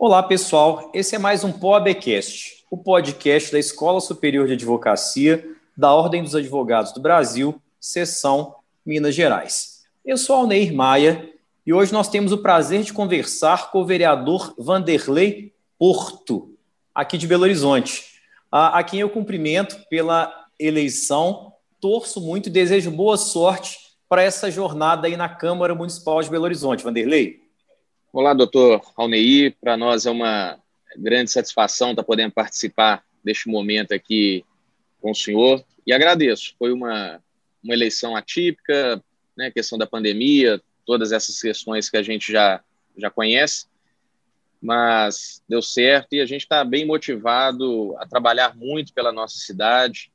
Olá, pessoal. Esse é mais um POABcast, o podcast da Escola Superior de Advocacia da Ordem dos Advogados do Brasil, seção Minas Gerais. Eu sou Alneir Maia e hoje nós temos o prazer de conversar com o vereador Vanderlei Porto, aqui de Belo Horizonte, a, a quem eu cumprimento pela eleição, torço muito e desejo boa sorte para essa jornada aí na Câmara Municipal de Belo Horizonte. Vanderlei. Olá, doutor Alneir. Para nós é uma grande satisfação estar podendo participar deste momento aqui com o senhor e agradeço. Foi uma, uma eleição atípica, né, questão da pandemia, todas essas questões que a gente já, já conhece, mas deu certo e a gente está bem motivado a trabalhar muito pela nossa cidade.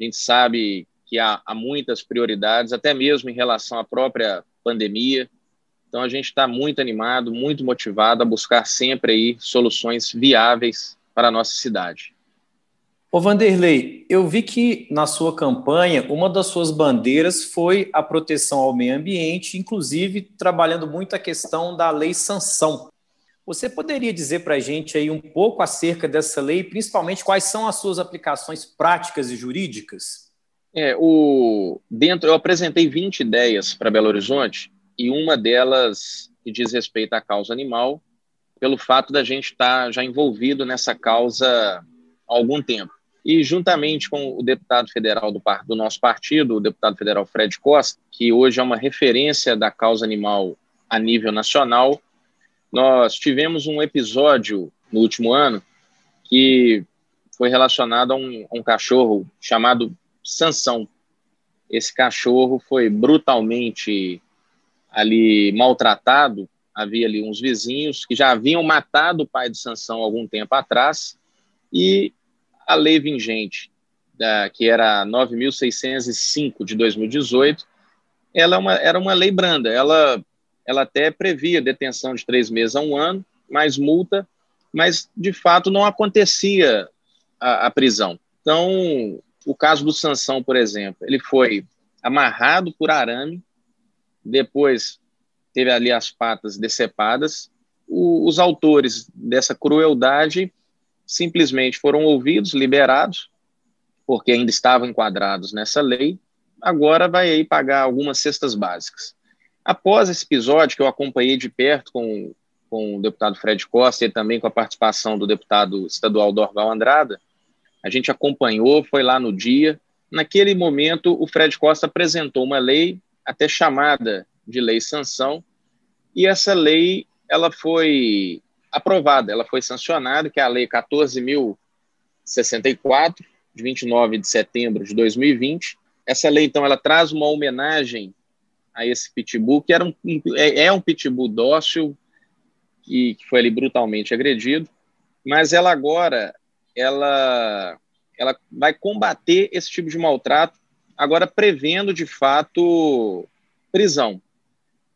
A gente sabe que há, há muitas prioridades, até mesmo em relação à própria pandemia então a gente está muito animado, muito motivado a buscar sempre aí soluções viáveis para a nossa cidade. Ô Vanderlei, eu vi que na sua campanha uma das suas bandeiras foi a proteção ao meio ambiente, inclusive trabalhando muito a questão da lei sanção. Você poderia dizer para a gente aí um pouco acerca dessa lei, principalmente quais são as suas aplicações práticas e jurídicas? É, o dentro eu apresentei 20 ideias para Belo Horizonte e uma delas que diz respeito à causa animal, pelo fato da gente estar tá já envolvido nessa causa há algum tempo. E juntamente com o deputado federal do, do nosso partido, o deputado federal Fred Costa, que hoje é uma referência da causa animal a nível nacional, nós tivemos um episódio no último ano que foi relacionado a um, a um cachorro chamado Sansão. Esse cachorro foi brutalmente ali maltratado, havia ali uns vizinhos que já haviam matado o pai de Sansão algum tempo atrás, e a lei vigente, que era 9.605 de 2018, ela é uma, era uma lei branda, ela, ela até previa detenção de três meses a um ano, mais multa, mas de fato não acontecia a, a prisão. Então, o caso do Sansão, por exemplo, ele foi amarrado por arame, depois teve ali as patas decepadas. O, os autores dessa crueldade simplesmente foram ouvidos, liberados, porque ainda estavam enquadrados nessa lei. Agora vai aí pagar algumas cestas básicas. Após esse episódio, que eu acompanhei de perto com, com o deputado Fred Costa e também com a participação do deputado estadual Dorval Andrada, a gente acompanhou, foi lá no dia. Naquele momento, o Fred Costa apresentou uma lei até chamada de lei sanção, e essa lei ela foi aprovada, ela foi sancionada, que é a lei 14.064, de 29 de setembro de 2020. Essa lei, então, ela traz uma homenagem a esse pitbull, que era um, é, é um pitbull dócil, que, que foi ali brutalmente agredido, mas ela agora, ela, ela vai combater esse tipo de maltrato agora prevendo de fato prisão.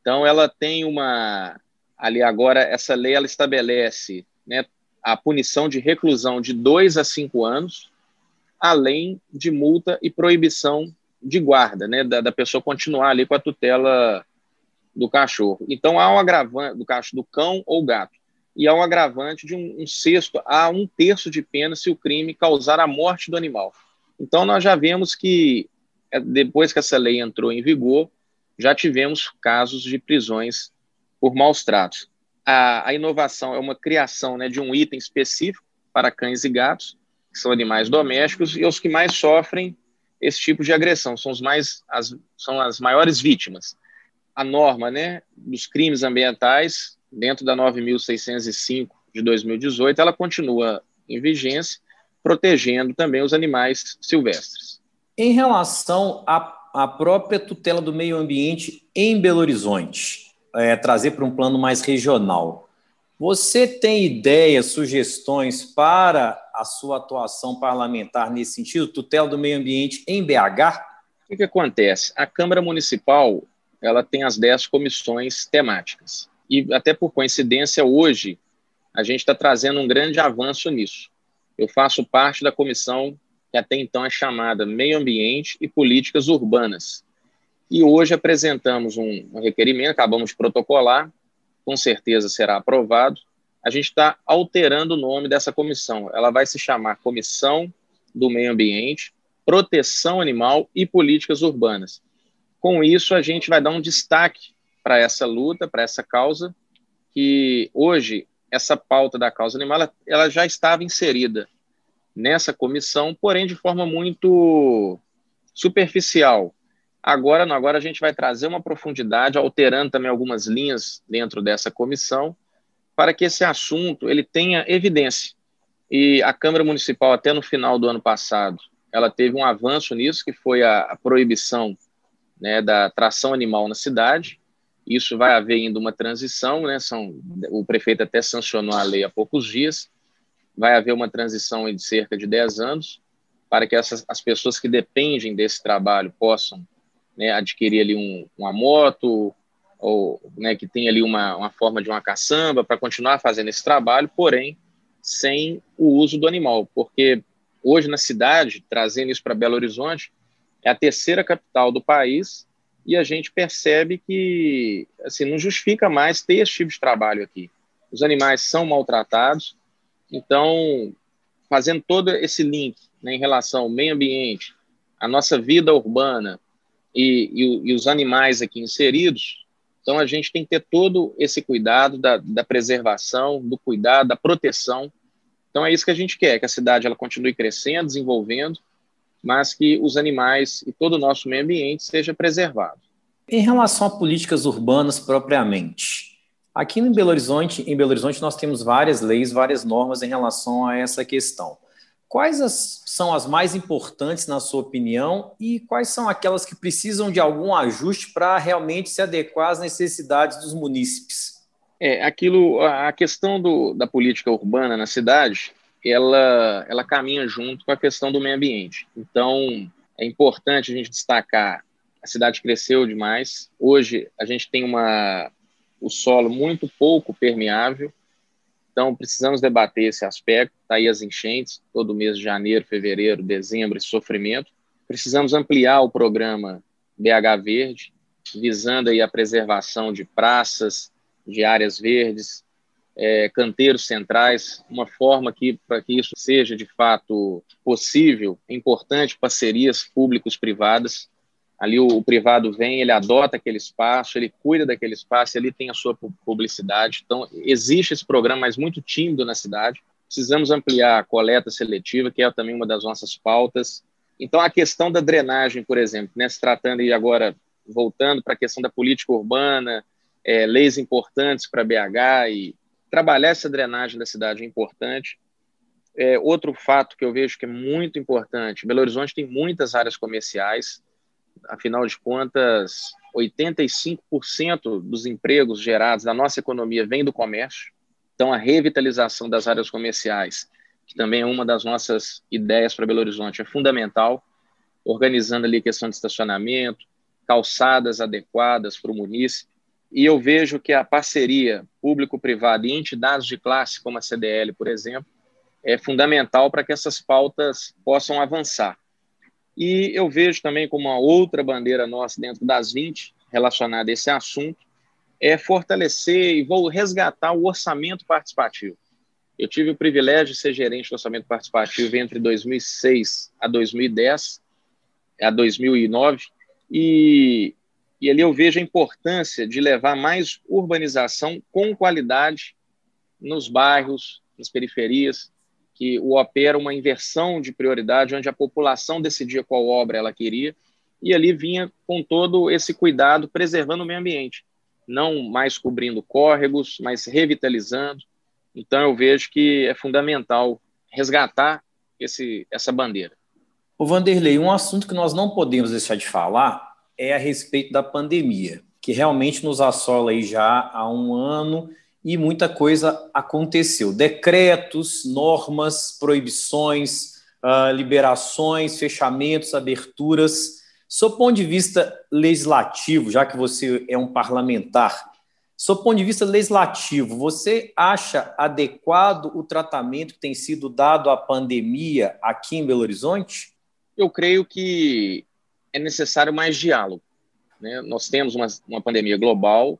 Então ela tem uma ali agora essa lei ela estabelece, né, a punição de reclusão de dois a cinco anos, além de multa e proibição de guarda, né, da, da pessoa continuar ali com a tutela do cachorro. Então há um agravante do cachorro, do cão ou gato, e há um agravante de um, um sexto a um terço de pena se o crime causar a morte do animal. Então nós já vemos que depois que essa lei entrou em vigor, já tivemos casos de prisões por maus tratos. A, a inovação é uma criação né, de um item específico para cães e gatos, que são animais domésticos, e os que mais sofrem esse tipo de agressão, são, os mais, as, são as maiores vítimas. A norma né, dos crimes ambientais, dentro da 9.605 de 2018, ela continua em vigência, protegendo também os animais silvestres. Em relação à, à própria tutela do meio ambiente em Belo Horizonte, é, trazer para um plano mais regional, você tem ideias, sugestões para a sua atuação parlamentar nesse sentido, tutela do meio ambiente em BH? O que, que acontece? A Câmara Municipal ela tem as 10 comissões temáticas. E até por coincidência, hoje, a gente está trazendo um grande avanço nisso. Eu faço parte da comissão que até então é chamada Meio Ambiente e Políticas Urbanas. E hoje apresentamos um, requerimento, acabamos de protocolar, com certeza será aprovado, a gente está alterando o nome dessa comissão. Ela vai se chamar Comissão do Meio Ambiente, Proteção Animal e Políticas Urbanas. Com isso, a gente vai dar um destaque para essa luta, para essa causa, que hoje essa pauta da causa animal ela, ela já estava inserida nessa comissão, porém de forma muito superficial. Agora não, agora a gente vai trazer uma profundidade, alterando também algumas linhas dentro dessa comissão, para que esse assunto ele tenha evidência. E a Câmara Municipal, até no final do ano passado, ela teve um avanço nisso, que foi a, a proibição né, da tração animal na cidade. Isso vai haver ainda uma transição, né? São, o prefeito até sancionou a lei há poucos dias. Vai haver uma transição de cerca de 10 anos para que essas, as pessoas que dependem desse trabalho possam né, adquirir ali um, uma moto, ou né, que tem ali uma, uma forma de uma caçamba para continuar fazendo esse trabalho, porém sem o uso do animal, porque hoje na cidade, trazendo isso para Belo Horizonte, é a terceira capital do país e a gente percebe que assim não justifica mais ter esse tipo de trabalho aqui. Os animais são maltratados, então fazendo todo esse link né, em relação ao meio ambiente, a nossa vida urbana e, e, e os animais aqui inseridos, então, a gente tem que ter todo esse cuidado da, da, preservação, do cuidado, da proteção. Então, é isso que a gente quer, que a cidade ela continue crescendo, desenvolvendo, mas que os animais e todo o nosso meio ambiente seja preservado. Em relação a políticas urbanas propriamente, aqui em Belo Horizonte, em Belo Horizonte nós temos várias leis, várias normas em relação a essa questão. Quais as, são as mais importantes, na sua opinião, e quais são aquelas que precisam de algum ajuste para realmente se adequar às necessidades dos munícipes? É, aquilo, a questão do, da política urbana na cidade, ela, ela caminha junto com a questão do meio ambiente. Então, é importante a gente destacar, a cidade cresceu demais. Hoje, a gente tem uma, o solo muito pouco permeável, então, precisamos debater esse aspecto. Está aí as enchentes, todo mês de janeiro, fevereiro, dezembro, esse sofrimento. Precisamos ampliar o programa BH Verde, visando aí a preservação de praças, de áreas verdes, é, canteiros centrais, uma forma que, para que isso seja de fato possível, é importante parcerias públicos-privadas ali o, o, privado vem, ele adota aquele espaço, ele cuida daquele espaço, ele tem a sua publicidade. Então, existe esse programa, mas muito tímido na cidade. Precisamos ampliar a coleta seletiva, que é também uma das nossas pautas. Então, a questão da drenagem, por exemplo, né, se tratando e agora voltando para a questão da política urbana, é, leis importantes para BH e trabalhar essa drenagem da cidade é importante. É, outro fato que eu vejo que é muito importante, Belo Horizonte tem muitas áreas comerciais, afinal de contas, 85% dos empregos gerados da nossa economia vem do comércio. Então, a revitalização das áreas comerciais, que também é uma das nossas ideias para Belo Horizonte, é fundamental, organizando ali a questão de estacionamento, calçadas adequadas para o município. E eu vejo que a parceria público-privada e entidades de classe, como a CDL, por exemplo, é fundamental para que essas pautas possam avançar. E eu vejo também como uma outra bandeira nossa dentro das 20 relacionada a esse assunto é fortalecer e vou resgatar o orçamento participativo. Eu tive o privilégio de ser gerente do orçamento participativo entre 2006 a 2010, a 2009, e, e ali eu vejo a importância de levar mais urbanização com qualidade nos bairros, nas periferias, que o opera uma inversão de prioridade, onde a população decidia qual obra ela queria, e ali vinha com todo esse cuidado, preservando o meio ambiente, não mais cobrindo córregos, mas revitalizando. Então, eu vejo que é fundamental resgatar esse, essa bandeira. O Vanderlei, um assunto que nós não podemos deixar de falar é a respeito da pandemia, que realmente nos assola aí já há um ano e muita coisa aconteceu. Decretos, normas, proibições, uh, liberações, fechamentos, aberturas. Do ponto de vista legislativo, já que você é um parlamentar, do ponto de vista legislativo, você acha adequado o tratamento que tem sido dado à pandemia aqui em Belo Horizonte? Eu creio que é necessário mais diálogo. Né? Nós temos uma, uma pandemia global,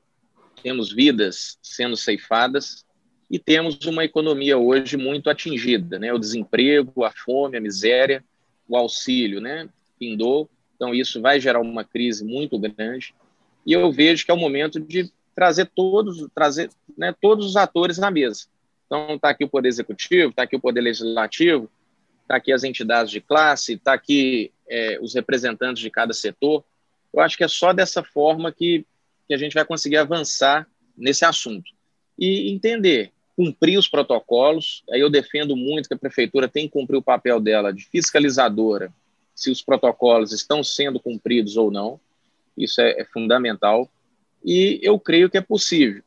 temos vidas sendo ceifadas e temos uma economia hoje muito atingida, né? O desemprego, a fome, a miséria, o auxílio, né? Pindou, então isso vai gerar uma crise muito grande. E eu vejo que é o momento de trazer todos, trazer, né, todos os atores na mesa. Então está aqui o poder executivo, está aqui o poder legislativo, está aqui as entidades de classe, está aqui é, os representantes de cada setor. Eu acho que é só dessa forma que, que a gente vai conseguir avançar nesse assunto e entender cumprir os protocolos. Aí eu defendo muito que a prefeitura tem que cumprir o papel dela de fiscalizadora, se os protocolos estão sendo cumpridos ou não. Isso é, é fundamental. E eu creio que é possível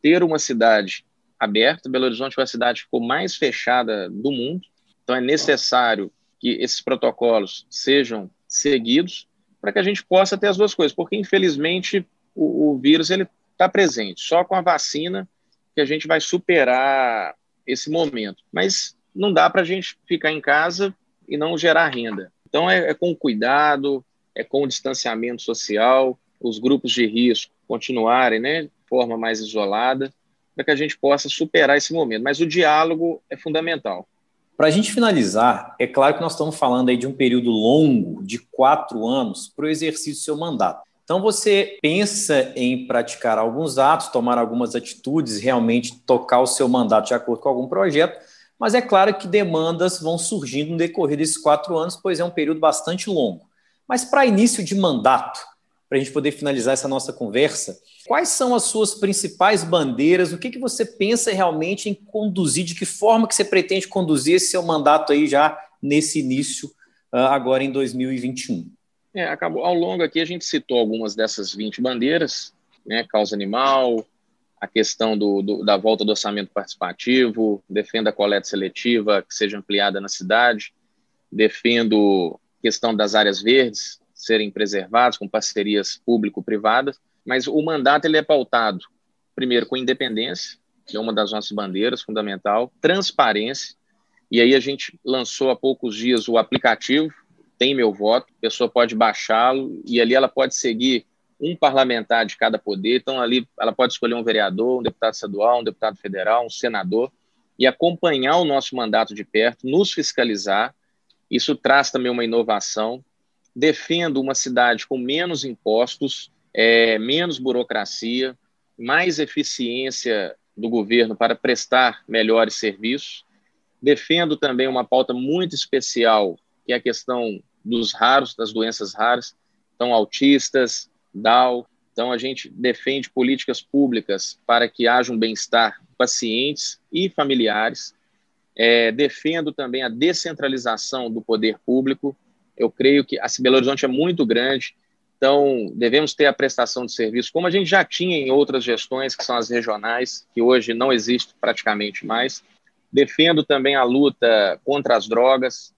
ter uma cidade aberta. Belo Horizonte foi a cidade que ficou mais fechada do mundo. Então é necessário que esses protocolos sejam seguidos para que a gente possa ter as duas coisas, porque infelizmente o, o vírus ele está presente. Só com a vacina que a gente vai superar esse momento. Mas não dá para a gente ficar em casa e não gerar renda. Então, é, é com cuidado, é com o distanciamento social, os grupos de risco continuarem né, de forma mais isolada, para que a gente possa superar esse momento. Mas o diálogo é fundamental. Para a gente finalizar, é claro que nós estamos falando aí de um período longo, de quatro anos, para o exercício do seu mandato. Então você pensa em praticar alguns atos, tomar algumas atitudes, realmente tocar o seu mandato de acordo com algum projeto, mas é claro que demandas vão surgindo no decorrer desses quatro anos, pois é um período bastante longo. Mas para início de mandato, para a gente poder finalizar essa nossa conversa, quais são as suas principais bandeiras? O que, que você pensa realmente em conduzir? De que forma que você pretende conduzir esse seu mandato aí já nesse início, ah, agora em 2021? É, acabou, ao longo aqui a gente citou algumas dessas 20 bandeiras, né, causa animal, a questão do, do, da volta do orçamento participativo, defenda a coleta seletiva que seja ampliada na cidade, defendo a questão das áreas verdes serem preservadas com parcerias público-privadas, mas o mandato ele é pautado, primeiro, com independência, que é uma das nossas bandeiras fundamental, transparência, e aí a gente lançou há poucos dias o aplicativo tem meu voto, a pessoa pode baixá-lo e ali ela pode seguir um parlamentar de cada poder. Então, ali ela pode escolher um vereador, um deputado estadual, um deputado federal, um senador e acompanhar o nosso mandato de perto, nos fiscalizar. Isso traz também uma inovação. Defendo uma cidade com menos impostos, é, menos burocracia, mais eficiência do governo para prestar melhores serviços. Defendo também uma pauta muito especial, que é a questão dos raros, das doenças raras, então autistas, Down. Então a gente defende políticas públicas para que haja um bem-estar pacientes e familiares. É, defendo também a descentralização do poder público. Eu creio que a Belo Horizonte é muito grande, então devemos ter a prestação de serviço, como a gente já tinha em outras gestões, que são as regionais, que hoje não existe praticamente mais. Defendo também a luta contra as drogas,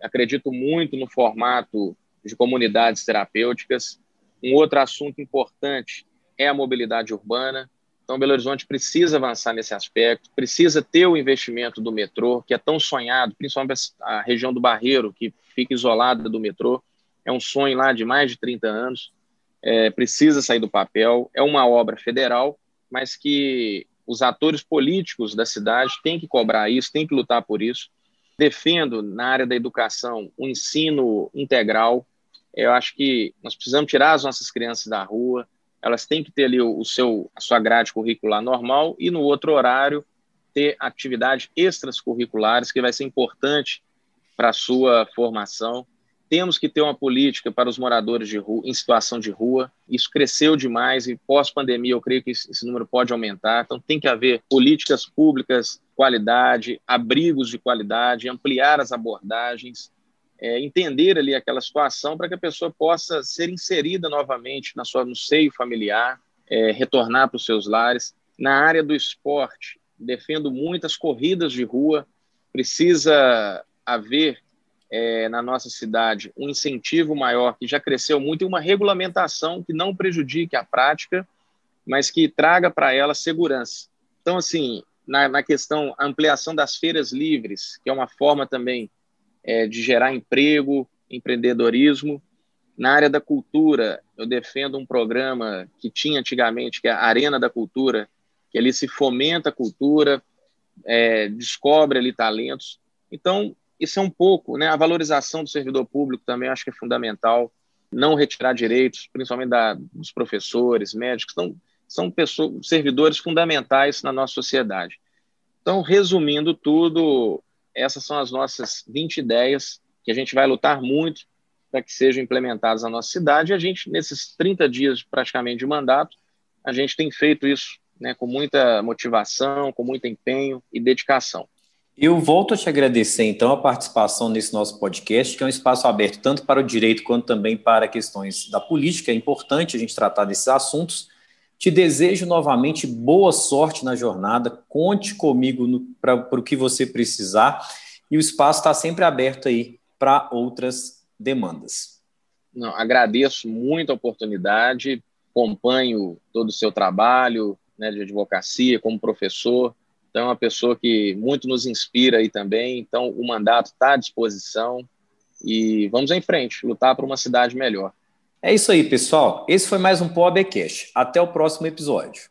acredito muito no formato de comunidades terapêuticas. Um outro assunto importante é a mobilidade urbana. Então, Belo Horizonte precisa avançar nesse aspecto, precisa ter o investimento do metrô, que é tão sonhado, principalmente a região do Barreiro, que fica isolada do metrô. É um sonho lá de mais de 30 anos, é, precisa sair do papel. É uma obra federal, mas que os atores políticos da cidade têm que cobrar isso, têm que lutar por isso defendo na área da educação o ensino integral. Eu acho que nós precisamos tirar as nossas crianças da rua, elas têm que ter ali o, seu, a sua grade curricular normal e no outro horário ter atividades extracurriculares, que vai ser importante para a sua formação. Temos que ter uma política para os moradores de rua, em situação de rua. Isso cresceu demais e pós-pandemia eu creio que esse número pode aumentar. Então tem que haver políticas públicas, qualidade, abrigos de qualidade, ampliar as abordagens, é, entender ali aquela situação para que a pessoa possa ser inserida novamente na sua, no seio familiar, é, retornar para os seus lares. Na área do esporte, defendo muitas corridas de rua. Precisa haver é, na nossa cidade um incentivo maior, que já cresceu muito, e uma regulamentação que não prejudique a prática, mas que traga para ela segurança. Então, assim, na, na, questão ampliação das feiras livres, que é uma forma também é, de gerar emprego, empreendedorismo. Na área da cultura, eu defendo um programa que tinha antigamente, que é a Arena da Cultura, que ali se fomenta a cultura, é, descobre ali talentos. Então, isso é um pouco, né? A valorização do servidor público também acho que é fundamental. Não retirar direitos, principalmente da, dos professores, médicos, são, são pessoas, servidores fundamentais na nossa sociedade. Então, resumindo tudo, essas são as nossas 20 ideias que a gente vai lutar muito para que sejam implementadas na nossa cidade. E a gente, nesses 30 dias praticamente de mandato, a gente tem feito isso né, com muita motivação, com muito empenho e dedicação. Eu volto a te agradecer, então, a participação nesse nosso podcast, que é um espaço aberto tanto para o direito quanto também para questões da política. É importante a gente tratar desses assuntos. Te desejo novamente boa sorte na jornada. Conte comigo para o que você precisar. E o espaço está sempre aberto aí para outras demandas. Não, agradeço muito a oportunidade, acompanho todo o seu trabalho né, de advocacia como professor então, é uma pessoa que muito nos inspira aí também. Então, o mandato está à disposição e vamos em frente, lutar por uma cidade melhor. É isso aí, pessoal. Esse foi mais um POABcast. Até o próximo episódio.